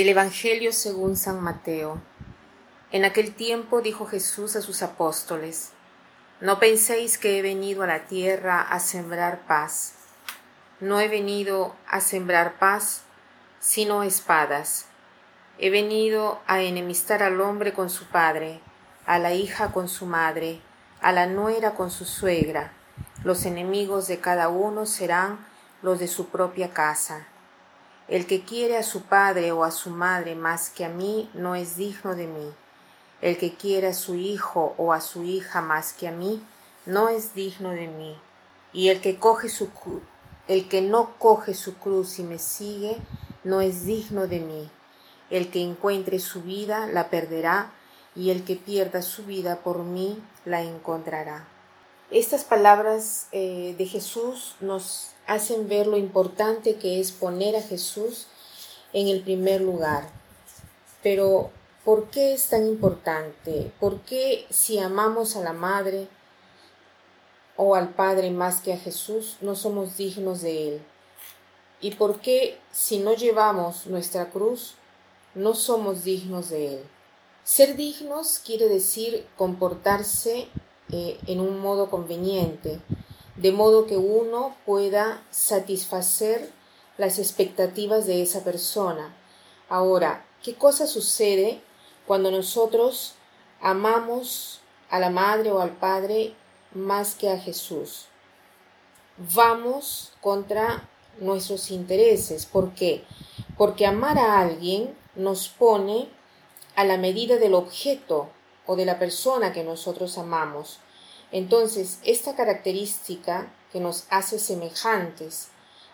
Del Evangelio según San Mateo. En aquel tiempo dijo Jesús a sus apóstoles, No penséis que he venido a la tierra a sembrar paz. No he venido a sembrar paz, sino espadas. He venido a enemistar al hombre con su padre, a la hija con su madre, a la nuera con su suegra. Los enemigos de cada uno serán los de su propia casa. El que quiere a su padre o a su madre más que a mí no es digno de mí. El que quiere a su hijo o a su hija más que a mí no es digno de mí. Y el que coge su el que no coge su cruz y me sigue no es digno de mí. El que encuentre su vida la perderá y el que pierda su vida por mí la encontrará. Estas palabras eh, de Jesús nos hacen ver lo importante que es poner a Jesús en el primer lugar. Pero, ¿por qué es tan importante? ¿Por qué si amamos a la Madre o al Padre más que a Jesús, no somos dignos de Él? ¿Y por qué si no llevamos nuestra cruz, no somos dignos de Él? Ser dignos quiere decir comportarse eh, en un modo conveniente, de modo que uno pueda satisfacer las expectativas de esa persona. Ahora, ¿qué cosa sucede cuando nosotros amamos a la madre o al padre más que a Jesús? Vamos contra nuestros intereses. ¿Por qué? Porque amar a alguien nos pone a la medida del objeto o de la persona que nosotros amamos. Entonces, esta característica que nos hace semejantes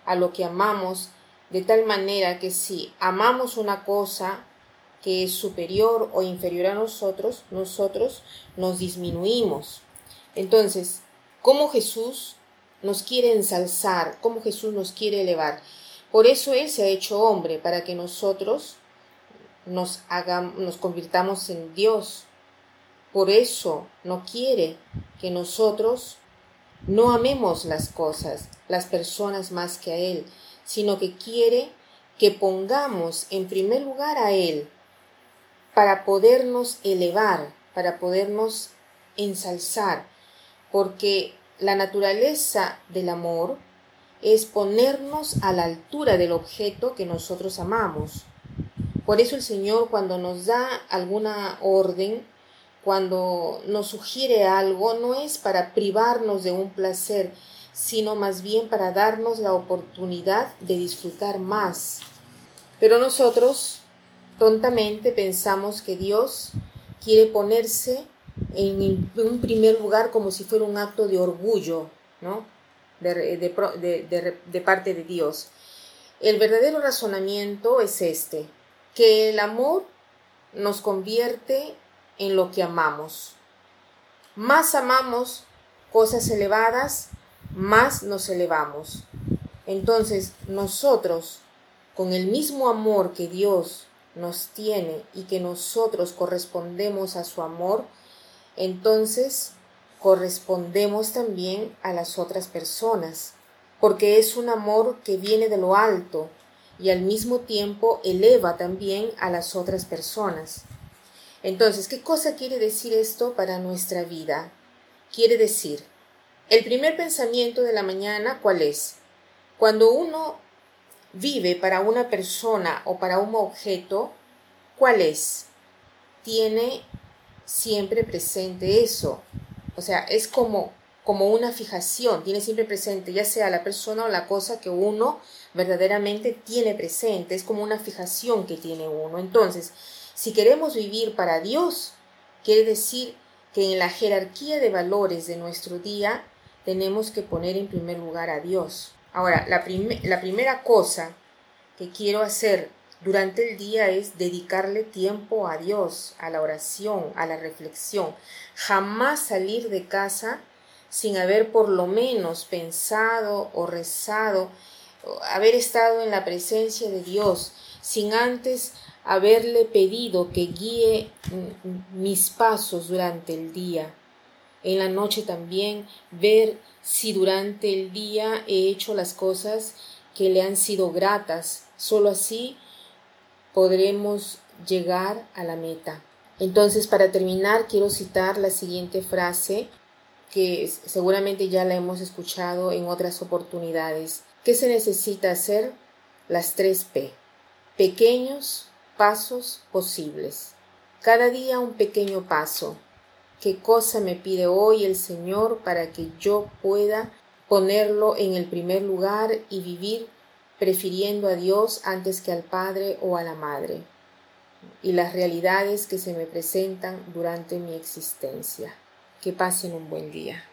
a lo que amamos, de tal manera que si amamos una cosa que es superior o inferior a nosotros, nosotros nos disminuimos. Entonces, ¿cómo Jesús nos quiere ensalzar? ¿Cómo Jesús nos quiere elevar? Por eso Él se ha hecho hombre, para que nosotros nos, nos convirtamos en Dios, por eso no quiere que nosotros no amemos las cosas, las personas más que a Él, sino que quiere que pongamos en primer lugar a Él para podernos elevar, para podernos ensalzar, porque la naturaleza del amor es ponernos a la altura del objeto que nosotros amamos. Por eso el Señor cuando nos da alguna orden, cuando nos sugiere algo no es para privarnos de un placer, sino más bien para darnos la oportunidad de disfrutar más. Pero nosotros tontamente pensamos que Dios quiere ponerse en un primer lugar como si fuera un acto de orgullo, ¿no? De, de, parte de Dios. El verdadero razonamiento es este, que el amor nos convierte en lo que amamos. Más amamos cosas elevadas, más nos elevamos. Entonces nosotros, con el mismo amor que Dios nos tiene y que nosotros correspondemos a su amor, entonces correspondemos también a las otras personas, porque es un amor que viene de lo alto y al mismo tiempo eleva también a las otras personas. Entonces, ¿qué cosa quiere decir esto para nuestra vida? Quiere decir, el primer pensamiento de la mañana, ¿cuál es? Cuando uno vive para una persona o para un objeto, ¿cuál es? Tiene siempre presente eso. O sea, es como, como una fijación, tiene siempre presente, ya sea la persona o la cosa que uno verdaderamente tiene presente, es como una fijación que tiene uno. Entonces, si queremos vivir para Dios, quiere decir que en la jerarquía de valores de nuestro día tenemos que poner en primer lugar a Dios. Ahora, la, la primera cosa que quiero hacer durante el día es dedicarle tiempo a Dios, a la oración, a la reflexión. Jamás salir de casa sin haber por lo menos pensado o rezado, haber estado en la presencia de Dios, sin antes haberle pedido que guíe mis pasos durante el día. En la noche también ver si durante el día he hecho las cosas que le han sido gratas. Solo así podremos llegar a la meta. Entonces, para terminar, quiero citar la siguiente frase que seguramente ya la hemos escuchado en otras oportunidades. ¿Qué se necesita hacer? Las tres P. Pequeños pasos posibles. Cada día un pequeño paso. ¿Qué cosa me pide hoy el Señor para que yo pueda ponerlo en el primer lugar y vivir prefiriendo a Dios antes que al Padre o a la Madre? y las realidades que se me presentan durante mi existencia. Que pasen un buen día.